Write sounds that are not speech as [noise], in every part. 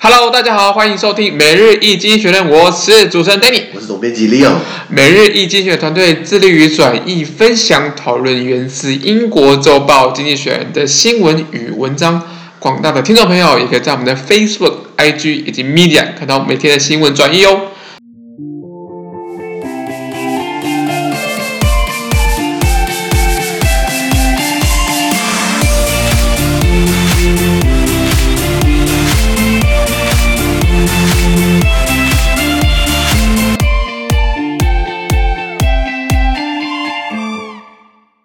Hello，大家好，欢迎收听每日易经济学人，我是主持人 Danny，我是总编辑 Leo。每日易经济学团队致力于转译、分享、讨论源自英国周报《经济学人》的新闻与文章。广大的听众朋友也可以在我们的 Facebook、IG 以及 Media 看到每天的新闻转译哦。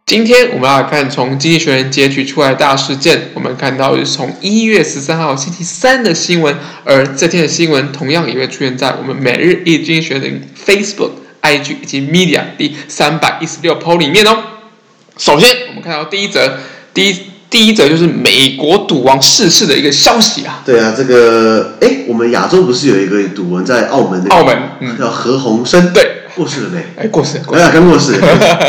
今天我们要来看从《经济学人》截取出来的大事件。我们看到是从一月十三号星期三的新闻，而这天的新闻同样也会出现在我们每日一经济学人 Facebook、IG 以及 Media 第三百一十六 po 里面哦。首先，我们看到第一则，第一第一则就是美国赌王逝世的一个消息啊。对啊，这个哎，我们亚洲不是有一个赌王在澳门？澳门，嗯，叫何鸿燊。对。过世了没？哎，过世，哎呀，刚过世，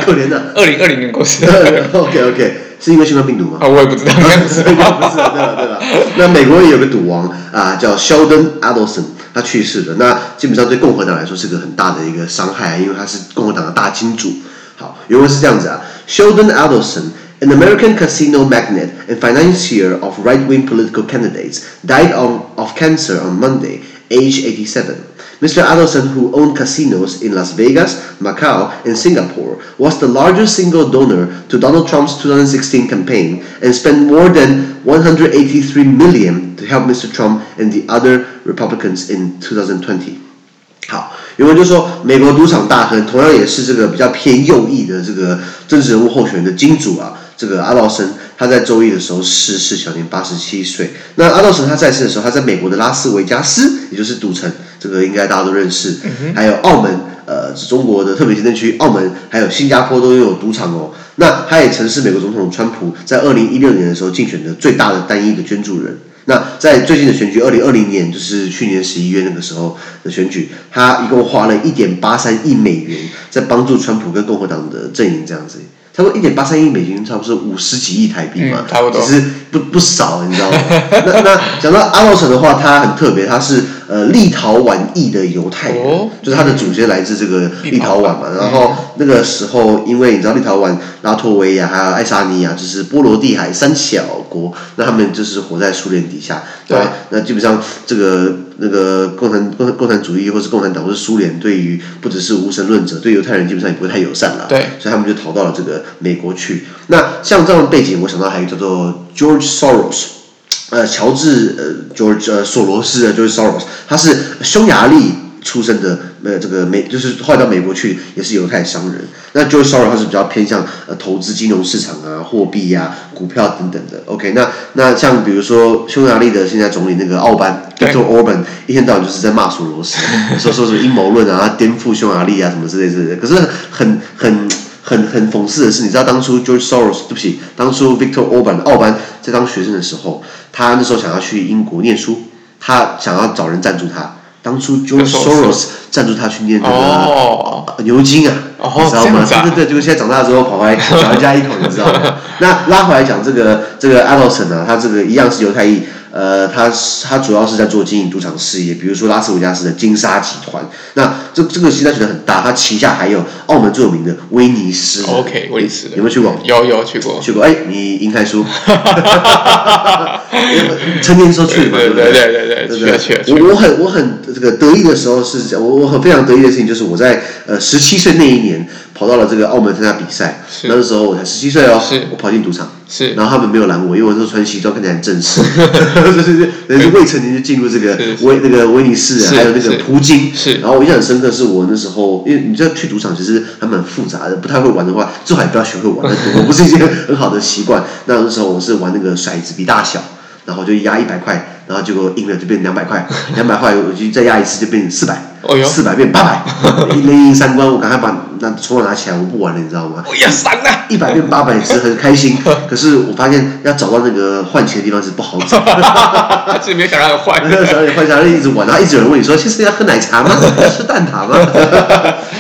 可怜的。二零二零年过世。OK OK，是因为新冠病毒吗？啊，我也不知道，应该不是，不是，对吧。那美国也有个赌王啊，叫 Sheldon Adelson，他去世了。那基本上对共和党来说是个很大的一个伤害，因为他是共和党的大金主。好，原文是这样子啊，Sheldon Adelson，an American casino magnate and financier of right-wing political candidates, died of of cancer on Monday, age eighty-seven. Mr. Adelson, who owned casinos in Las Vegas, Macau, and Singapore, was the largest single donor to Donald Trump's 2016 campaign and spent more than 183 million to help Mr. Trump and the other Republicans in 2020. 好，原文就说，美国赌场大亨，同样也是这个比较偏右翼的这个政治人物候选人的金主啊，这个阿道森。 他在周一的时候逝世，享年八十七岁。那阿道森他在世的时候，他在美国的拉斯维加斯，也就是赌城，这个应该大家都认识。还有澳门，呃，中国的特别行政区，澳门还有新加坡都拥有赌场哦。那他也曾是美国总统川普在二零一六年的时候竞选的最大的单一的捐助人。那在最近的选举，二零二零年就是去年十一月那个时候的选举，他一共花了一点八三亿美元在帮助川普跟共和党的阵营这样子。差不多一点八三亿美金，差不多是五十几亿台币嘛，嗯、差不多，其实不不少，你知道吗？那那讲到阿诺城的话，它很特别，它是呃立陶宛裔的犹太人，哦、就是他的祖先来自这个立陶宛嘛。然后那个时候，因为你知道立陶宛、拉脱维亚还有爱沙尼亚，就是波罗的海三小国，那他们就是活在苏联底下，对，那基本上这个。那个共产共共产主义，或是共产党，或是苏联，对于不只是无神论者，对犹太人基本上也不会太友善了。对，所以他们就逃到了这个美国去。那像这样的背景，我想到还有叫做 George Soros，呃，乔治呃 George 呃索罗斯的 George Soros，他是匈牙利。出生的呃，这个美就是后来到美国去，也是犹太商人。那 George Soros 他是比较偏向呃投资金融市场啊、货币呀、啊、股票等等的。OK，那那像比如说匈牙利的现在总理那个奥班，Viktor Orban，一天到晚就是在骂索罗斯，[laughs] 说说是阴谋论啊，颠覆匈牙利啊什么之类之类的。可是很很很很讽刺的是，你知道当初 George Soros 对不起，当初 Victor Orban 奥班在当学生的时候，他那时候想要去英国念书，他想要找人赞助他。当初 George Soros 赞助他去念这个牛津啊，你知道吗？对对对，结果现在长大之后跑回来咬人家一口，你知道吗？[laughs] 那拉回来讲这个这个 Adelson 啊，他这个一样是犹太裔。呃，他他主要是在做经营赌场事业，比如说拉斯维加斯的金沙集团。那这这个金沙集团很大，他旗下还有澳门最有名的威尼斯。OK，威尼斯有没有去过？有有去过。去过哎，你应该说。成年时候去嘛，对不对？对对对对对对。我我很我很这个得意的时候是，我我很非常得意的事情就是我在呃十七岁那一年跑到了这个澳门参加比赛，那个时候我才十七岁哦，我跑进赌场。是，然后他们没有拦我，因为我那时候穿西装，看起来很正式。对对对，人是未成年就进入这个威那个威尼斯，还有那个葡京。是，然后我印象很深刻，是我那时候，因为你知道去赌场其实还蛮复杂的，不太会玩的话，最好也不要学会玩。我不是一件很好的习惯。那那时候我是玩那个骰子比大小，然后就压一百块，然后结果赢了就变两百块，两百块我就再压一次就变成四百。哦哟，四百变八百，[laughs] 连赢三关，我赶快把那筹码拿起来，我不玩了，你知道吗？我要闪了，一百变八百是很开心，[laughs] 可是我发现要找到那个换钱的地方是不好找。[laughs] 自己没想让你换，没有想让你换，想让你一直玩，然后一直有人问你说：“其实要喝奶茶吗？要吃蛋挞吗？”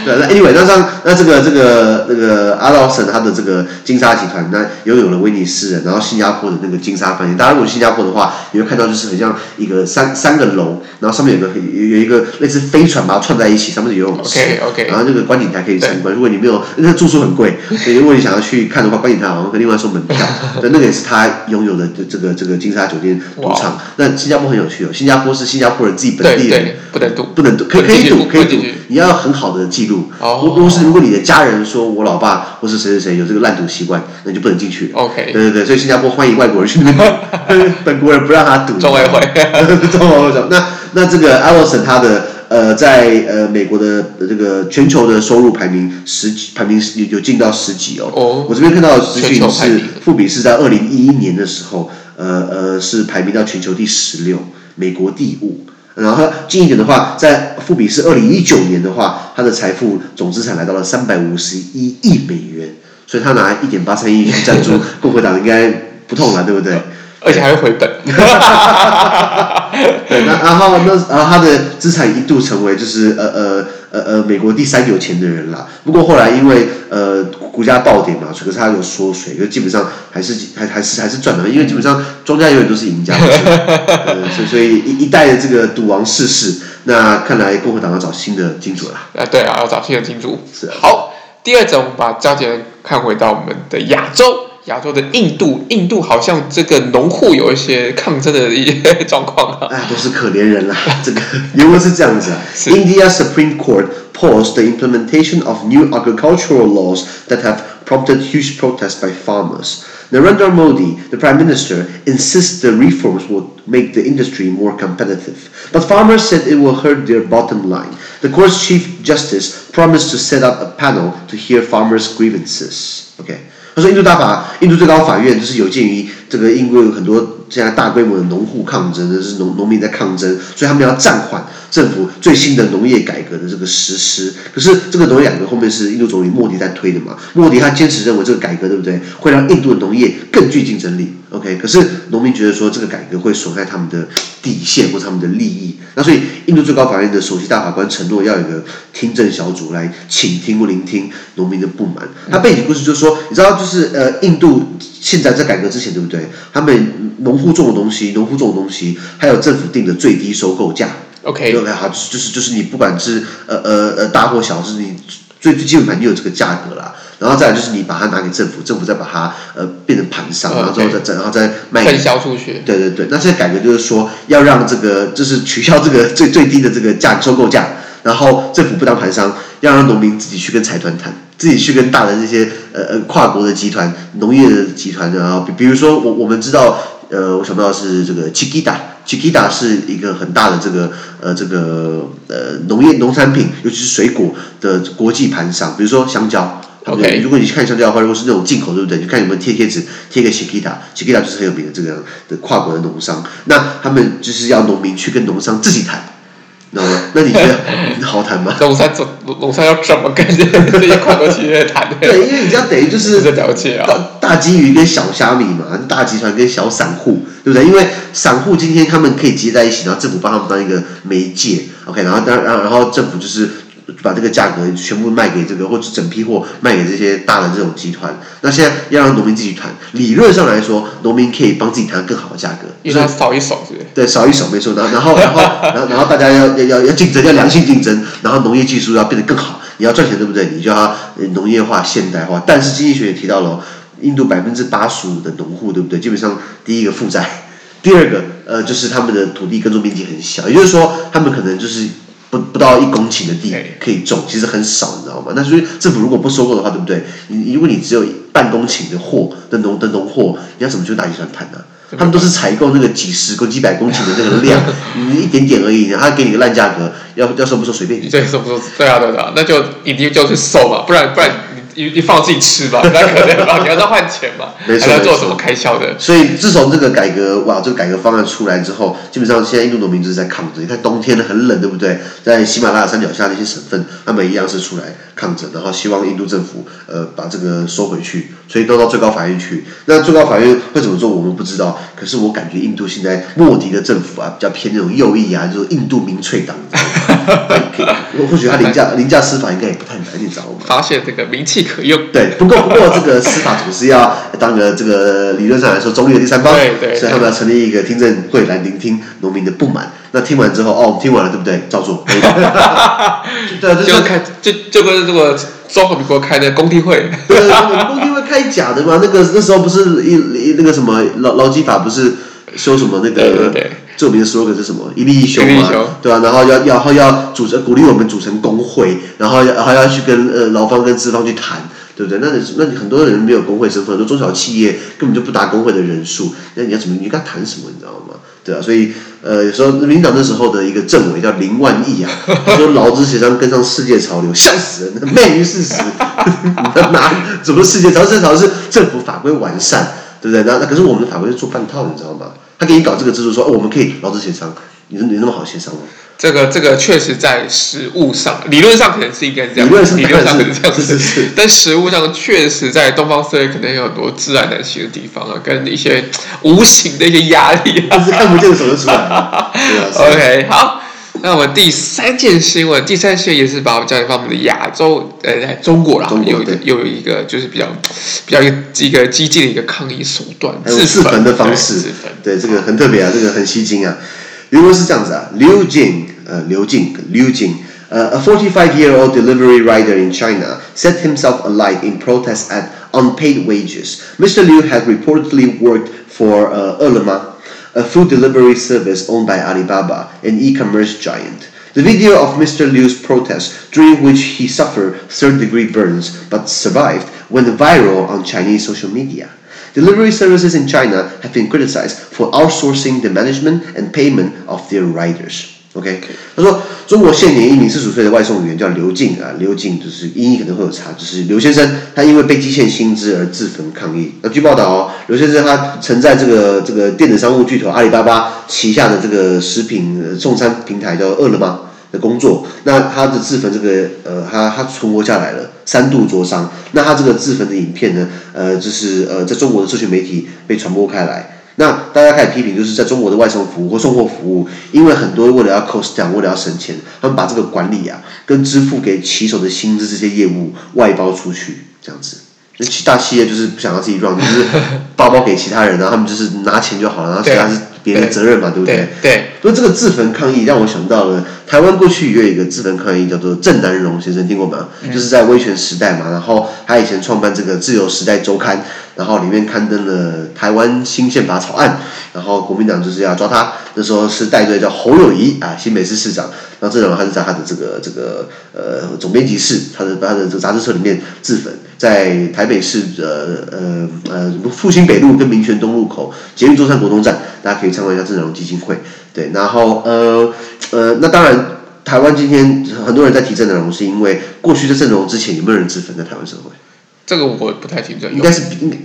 对，那 anyway，那像那这个这个那个阿道森他的这个金沙集团，那拥有了威尼斯人，然后新加坡的那个金沙饭店。大家如果去新加坡的话，你会看到就是很很像一个三三个楼，然后上面有个有有一个类似飞船把它串在一起，上面是游泳池。OK OK。然后这个观景台可以参观，如果你没有，那个住宿很贵，[laughs] 所以如果你想要去看的话，观景台好像可以另外收门票。[laughs] 对，那个也是他拥有的这个这个金沙酒店赌场。那新加坡很有趣哦，新加坡是新加坡人自己本地人，不能赌，不能赌，可以可以赌，可以赌，你要很好的记录。哦。如果是如果你的家人说我老爸或是谁谁谁有这个烂赌习惯，那你就不能进去。OK。对对对，所以新加坡欢迎外国人去那边，[laughs] 本国人不让他赌。中委会。中委会那那这个 Adelson 他的呃在呃美国的这个全球的收入排名十几，排名有有进到十几哦。哦。我这边看到的资讯是富比是在二零一一年的时候，呃呃是排名到全球第十六，美国第五。然后近一点的话，在富比是二零一九年的话，他的财富总资产来到了三百五十一亿美元，所以他拿一点八三亿去赞助共和党应该不痛了，对不对？[laughs] 而且还会回本。[laughs] 对，那然后那然后他的资产一度成为就是呃呃呃呃美国第三有钱的人啦。不过后来因为呃股价暴跌嘛，可是他有缩水，就基本上还是还还是还是赚的，因为基本上庄家永远都是赢家。呃，所以所以一一代的这个赌王逝世，那看来共和党要找新的金主了。啊，对啊，要找新的金主。是啊。好，第二种，我们把焦点看回到我们的亚洲。亚洲的印度，印度好像这个农户有一些抗争的一些状况啊。哎，都是可怜人啦。这个原文是这样子啊：India [laughs] Supreme Court paused the implementation of new agricultural laws that have prompted huge protests by farmers. Narendra Modi, the Prime Minister, insists the reforms will make the industry more competitive, but farmers said it will hurt their bottom line. The court's Chief Justice promised to set up a panel to hear farmers' grievances. Okay. 他说：“印度大法，印度最高法院就是有鉴于这个，印度有很多现在大规模的农户抗争，这是农农民在抗争，所以他们要暂缓政府最新的农业改革的这个实施。可是这个农业改革后面是印度总理莫迪在推的嘛？莫迪他坚持认为这个改革对不对，会让印度的农业更具竞争力。OK，可是农民觉得说这个改革会损害他们的底线或他们的利益。那所以印度最高法院的首席大法官承诺要有一个听证小组来倾听或聆听农民的不满。他背景故事就是说，你知道。”就是呃，印度现在在改革之前，对不对？他们农户种的东西，农户种的东西，还有政府定的最低收购价。OK，好，就是就是你不管是呃呃呃大或小，就是你最最基本盘你有这个价格啦。然后再来就是你把它拿给政府，政府再把它呃变成盘商，然后之后再然后再卖分销出去。对对对，那现在改革就是说要让这个就是取消这个最最低的这个价收购价，然后政府不当盘商，要让农民自己去跟财团谈。自己去跟大的这些呃呃跨国的集团、农业的集团，然后比比如说我我们知道，呃，我想到是这个 Chiquita，Chiquita 是一个很大的这个呃这个呃农业农产品，尤其是水果的国际盘商，比如说香蕉。OK，如果你去看香蕉的话，如果是那种进口，对不对？你看有没有贴贴纸贴个 Chiquita，Chiquita 就是很有名的这个的跨国的农商，那他们就是要农民去跟农商自己谈。那你觉得好谈吗？[laughs] 龙三怎龙三要怎么跟这些跨国企业谈？对，因为你这样等于就是了解啊，大大鲸鱼跟小虾米嘛，大集团跟小散户，对不对？因为散户今天他们可以接在一起，然后政府帮他们当一个媒介，OK，然后当然然后政府就是。把这个价格全部卖给这个，或者整批货卖给这些大的这种集团。那现在要让农民自己谈，理论上来说，农民可以帮自己谈更好的价格，因为他少一手？对，少一手没错。然后，然后，然后，然后，然后大家要要要要竞争，要良性竞争。然后农业技术要变得更好，你要赚钱对不对？你就要农业化、现代化。但是经济学也提到了，印度百分之八十五的农户对不对？基本上第一个负债，第二个呃就是他们的土地耕种面积很小，也就是说他们可能就是。不不到一公顷的地可以种，其实很少，你知道吗？那所以政府如果不收购的话，对不对？你如果你只有半公顷的货的农的农货，你要怎么去大集团谈呢？他们都是采购那个几十公、几百公顷的那个量，[laughs] 你一点点而已，他给你个烂价格，要要收不收随便你。对，收不收？对啊，对啊，那就一定就去收嘛，不然不然。你你放自己吃吧，[laughs] 不太可能吧？你要再换钱嘛？没错，还要做什么开销的？所以自从这个改革哇，这个改革方案出来之后，基本上现在印度农民就是在抗争。你看冬天很冷，对不对？在喜马拉雅山脚下那些省份，他们一样是出来抗争，然后希望印度政府呃把这个收回去，所以都到最高法院去。那最高法院会怎么做，我们不知道。可是我感觉印度现在莫迪的政府啊，比较偏那种右翼啊，就是印度民粹党。[laughs] 或许他凌驾凌驾司法应该也不太难，你知道吗？发现这个名气可用。对，不过不过这个司法总是要当个这个理论上来说中立的第三方，对对对，所以他们要成立一个听证会来聆听农民的不满。那听完之后，哦，听完了对不对？照做。[laughs] 对，就开就就跟这个中华民国开的公听会。对，公听会开假的嘛？那个那时候不是一那个什么劳劳基法不是说什么那个？对对对。著名的 slogan 是什么？一力一休嘛，对吧、啊？然后要要然后要组成鼓励我们组成工会，然后要还要去跟呃劳方跟资方去谈，对不对？那你那你很多人没有工会身份，很多中小企业根本就不达工会的人数，那你要怎么？你跟他谈什么？你知道吗？对啊，所以呃，有时候民党那时候的一个政委叫林万亿啊，他说劳资协商跟上世界潮流，笑死人，昧于事实。[laughs] 哪怎么世界潮？世界潮是政府法规完善，对不对？那那可是我们的法规是做半套，你知道吗？他给你搞这个制度说，我们可以劳资协商，你你那么好协商吗？这个这个确实在实物上，理论上可能是应该这样，理论理论上可能是这样子，但实物上确实在东方社会可能有很多自然难行的地方啊，跟一些无形的一些压力、啊，但是看不见的。手就出来 OK，好，那我们第三件新闻，第三件也是把我们焦点放我们的亚洲，呃，在中国啦，有一个又有一个就是比较比较一个一个激进的一个抗议手段，自焚的方式，对，这个很特别啊，这个很吸睛啊。原文是这样子啊，刘静，呃，刘静，刘静，呃，a 45-year-old delivery rider in China set himself alight in protest at unpaid wages. Mr. Liu had reportedly worked for uh, Ele.me, a food delivery service owned by Alibaba, an e-commerce giant. The video of Mr. Liu's protest, during which he suffered third-degree burns but survived, went viral on Chinese social media. Delivery services in China have been criticized for outsourcing the management and payment of their riders. OK，他说中国现年一名四十岁的外送员叫刘静啊，刘静就是音译可能会有差，就是刘先生他因为被积欠薪资而自焚抗议。那据报道哦，刘先生他曾在这个这个电子商务巨头阿里巴巴旗下的这个食品送餐平台叫饿了么的工作，那他的自焚这个呃，他他存活下来了，三度灼伤。那他这个自焚的影片呢，呃，就是呃，在中国的社群媒体被传播开来。那大家开始批评，就是在中国的外送服务或送货服务，因为很多为了要 cost down，为了要省钱，他们把这个管理啊，跟支付给骑手的薪资这些业务外包出去，这样子。那其大企业就是不想要自己 run，就是 [laughs] 包包给其他人，然后他们就是拿钱就好了，然后其他是别人的责任嘛，对，对不对？对。所以这个自焚抗议让我想到了台湾过去也有一个自焚抗议，叫做郑南榕先生，听过吗？嗯、就是在威权时代嘛，然后他以前创办这个《自由时代周刊》，然后里面刊登了台湾新宪法草案，然后国民党就是要抓他，那时候是带队叫侯友谊啊，新北市市长。然后郑南榕他是在他的这个这个呃总编辑室，他的他的这个杂志社里面自焚，在台北市的呃呃复兴北路跟民权东路口捷运中山国东站，大家可以参观一下郑南榕基金会。对，然后呃呃，那当然台湾今天很多人在提郑南榕，是因为过去的郑南榕之前有没有人自焚在台湾社会？这个我不太清楚，应该是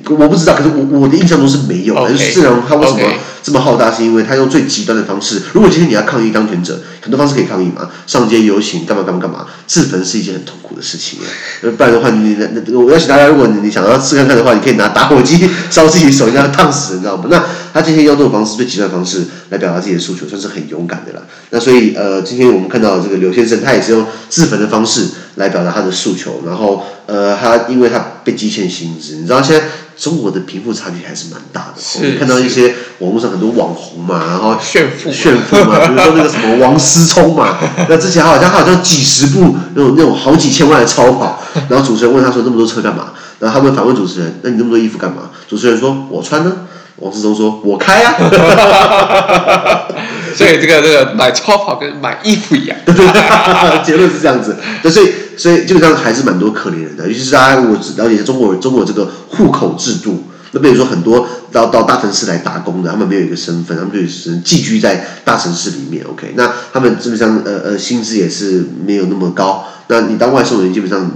我不知道，可是我我的印象中是没有。但是郑南榕他为什么这么浩大？是因为他用最极端的方式。如果今天你要抗议当权者，很多方式可以抗议嘛，上街游行，干嘛干嘛干嘛。自焚是一件很痛苦的事情。不然的话，你那那我邀请大家，如果你你想要试看看的话，你可以拿打火机烧自己手，让它烫死，你知道吗？那他今天用这种方式，最极端的方式来表达自己的诉求，算是很勇敢的了。那所以呃，今天我们看到这个刘先生，他也是用自焚的方式来表达他的诉求，然后。呃，他因为他被积欠薪资，你知道现在中国的贫富差距还是蛮大的。是，看到一些网络上很多网红嘛，然后炫富炫富嘛，[laughs] 比如说那个什么王思聪嘛，那之前好像他好像几十部那种那种好几千万的超跑，然后主持人问他说那么多车干嘛？然后他们反问主持人，那你那么多衣服干嘛？主持人说我穿呢。王思聪说我开啊。[laughs] 所以这个这个买超跑跟买衣服一样，[laughs] 结论是这样子。所以所以基本上还是蛮多可怜人的，尤其是大家如果了解中国中国这个户口制度，那比如说很多到到大城市来打工的，他们没有一个身份，他们就只能寄居在大城市里面。OK，那他们基本上呃呃薪资也是没有那么高。那你当外送人基本上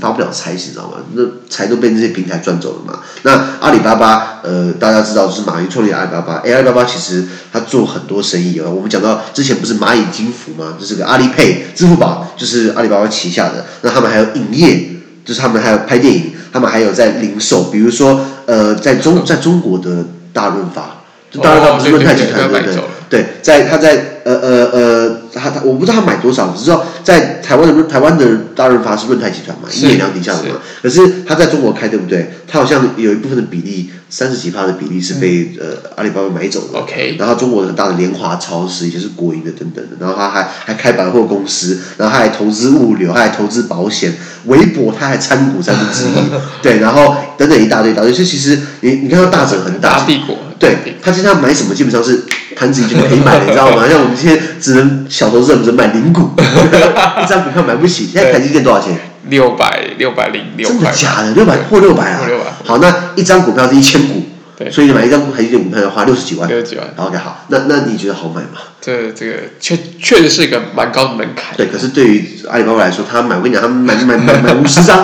发不了财，你知道吗？那财都被那些平台赚走了嘛。那阿里巴巴，呃，大家知道就是马云创立阿里巴巴。哎，阿里巴巴其实他做很多生意啊。我们讲到之前不是蚂蚁金服吗？就是个阿里 Pay，支付宝就是阿里巴巴旗下的。那他们还有影业，就是他们还有拍电影，他们还有在零售，比如说呃，在中在中国的大润发，就大润发不是润泰集团对不对？对，在他在呃呃呃，他他我我不知道他买多少，只知道在台湾的台湾的大润发是润泰集团嘛，一眼量底下的嘛。可是他在中国开，对不对？他好像有一部分的比例，三十几趴的比例是被、嗯、呃阿里巴巴买走的。OK。然后中国很大的联华超市，以前是国营的等等的。然后他还还开百货公司，然后他还投资物流，他还投资保险，微博他还参股三分之一。[laughs] 对，然后等等一大堆一大堆。所以其实你你看到大整很大。大帝国。对，他经常买什么，基本上是。盘子已经可以买了，你知道吗？[laughs] 像我们这些只能小投资人只能买零股，[laughs] 一张股票买不起。[laughs] 现在台积电多少钱？六百六百零六。真的假的？六百或六百啊？好，那一张股票是一千股，所以你买一张台积电股票要花六十几万。六十几万。OK，好，那那你觉得好买吗？这这个确确实是一个蛮高的门槛。对，可是对于阿里巴巴来说，他买，我跟你讲，他买买买买五十张，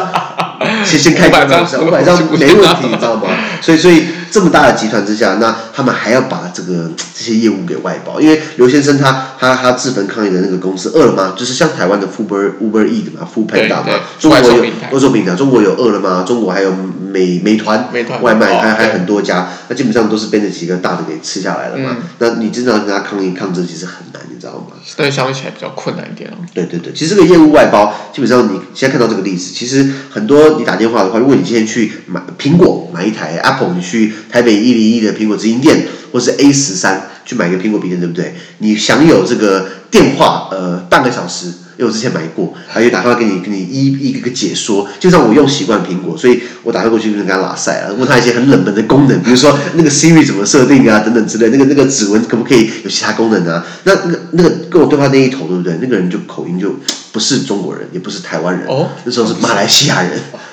[laughs] 先先开五百张，五百张没问题，你知道吗？所以所以。这么大的集团之下，那他们还要把这个这些业务给外包，因为刘先生他他他自焚抗议的那个公司饿了么，就是像台湾的 Uber Uber 嘛，Foodpanda 嘛，中国有外送平台，中国有饿了么，中国还有美美团美团外卖，还还很多家，那基本上都是被那几个大的给吃下来了嘛。那你真的要跟他抗议抗争，其实很难，你知道吗？对，相对起来比较困难一点哦。对对对，其实这个业务外包，基本上你现在看到这个例子，其实很多你打电话的话，如果你今天去买苹果买一台 Apple，你去台北一零一的苹果直营店，或是 A 十三去买个苹果笔电，对不对？你享有这个电话呃半个小时，因为我之前买过，还有打电话给你给你一一个个解说。就像我用习惯苹果，所以我打电话过去就跟他拉塞了，问他一些很冷门的功能，比如说那个 Siri 怎么设定啊，等等之类。那个那个指纹可不可以有其他功能啊？那那个那个跟我对话那一头，对不对？那个人就口音就不是中国人，也不是台湾人，哦，那时候是马来西亚人。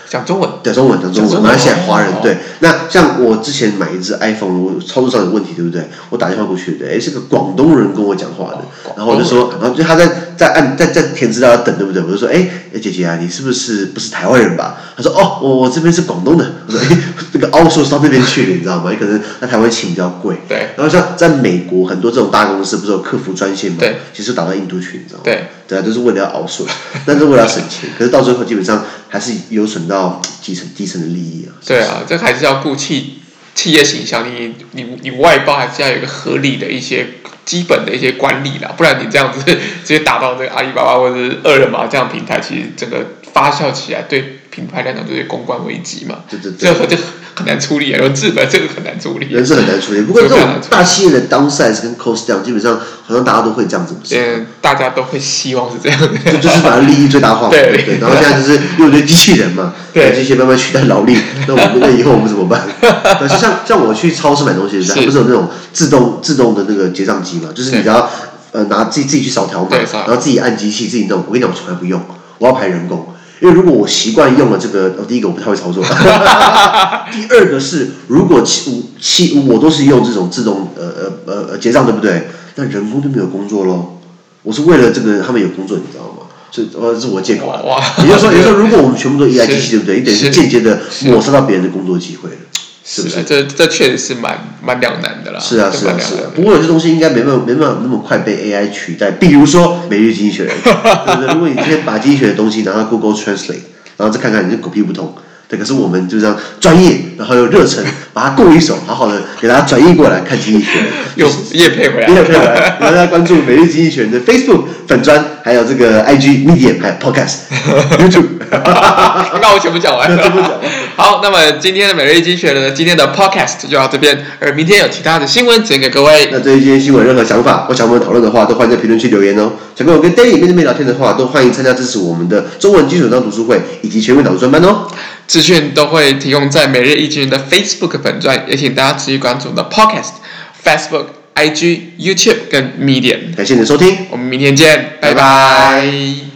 讲中文，讲中文，讲中文，马来西亚华人对。那像我之前买一只 iPhone，我操作上有问题，对不对？我打电话过去，对，诶，是个广东人跟我讲话的，然后我就说，然后就他在在按在在填资料要等，对不对？我就说，哎，姐姐啊，你是不是不是台湾人吧？他说，哦，我我这边是广东的。我说，诶，那个 outsource 到那边去了，你知道吗？你可能在台湾请比较贵。对。然后像在美国很多这种大公司不是有客服专线吗？对。其实打到印度去，你知道吗？对。对啊，都是为了要 outsource，但是为了要省钱，[laughs] 可是到最后基本上还是有损到基层基层的利益啊。对啊，这还是要顾企企业形象，你你你外包还是要有一个合理的一些基本的一些管理啦，不然你这样子直接打到这个阿里巴巴或者是饿了么这样平台，其实整个发酵起来对品牌来讲就是公关危机嘛。对对对。这这很难处理啊，人资本这个很难处理。人是很难处理，不过这种大企业的 downsize 跟 cost down，基本上好像大家都会这样子。嗯，大家都会希望是这样的。就就是把利益最大化。对对。然后现在就是用一堆机器人嘛，对，机器慢慢取代劳力。那我们 [laughs] 那以后我们怎么办？可是像像我去超市买东西，它不是有那种自动自动的那个结账机嘛？就是你只要呃拿自己自己去扫条码，然后自己按机器自己弄。我跟你讲，我从来不用，我要排人工。因为如果我习惯用了这个，哦，第一个我不太会操作。[laughs] [laughs] 第二个是，如果七七我都是用这种自动呃呃呃结账，对不对？那人工就没有工作喽。我是为了这个他们有工作，你知道吗？所以呃，是我借口啊。也就是说，也就是说，如果我们全部都 [laughs] 依赖机器，对不对？你等于是间接的抹杀到别人的工作机会了。是不是？这这确实是蛮蛮两难的啦。是啊，是啊，是啊。不过有些东西应该没办法，没办法那么快被 AI 取代。比如说《每日经济学人》，对不对？如果你今天把经济学的东西拿到 Google Translate，然后再看看，你就狗屁不通。对，可是我们就这样专业，然后又热忱，把它过一手，好好的给大家转译过来看经济学人。[laughs] 又也配回来，也配回来，大家关注《每日经济学人》的 Facebook 粉砖，还有这个 IG Medium，还有 Podcast [laughs] YouTube。[laughs] 那我全部讲完了。全部讲完。好，那么今天的每日经济学人的今天的 Podcast 就到这边，而明天有其他的新闻呈现给各位。那对于今天新闻任何想法或想我们讨论的话，都欢迎在评论区留言哦。想跟我跟 Danny 面对面聊天的话，都欢迎参加支持我们的中文基础章读书会以及全民导读专班哦。资讯都会提供在每日一的 Facebook 粉钻，也请大家持续关注我们的 Podcast、Facebook、IG、YouTube 跟 Medium。感谢你的收听，我们明天见，拜拜。拜拜。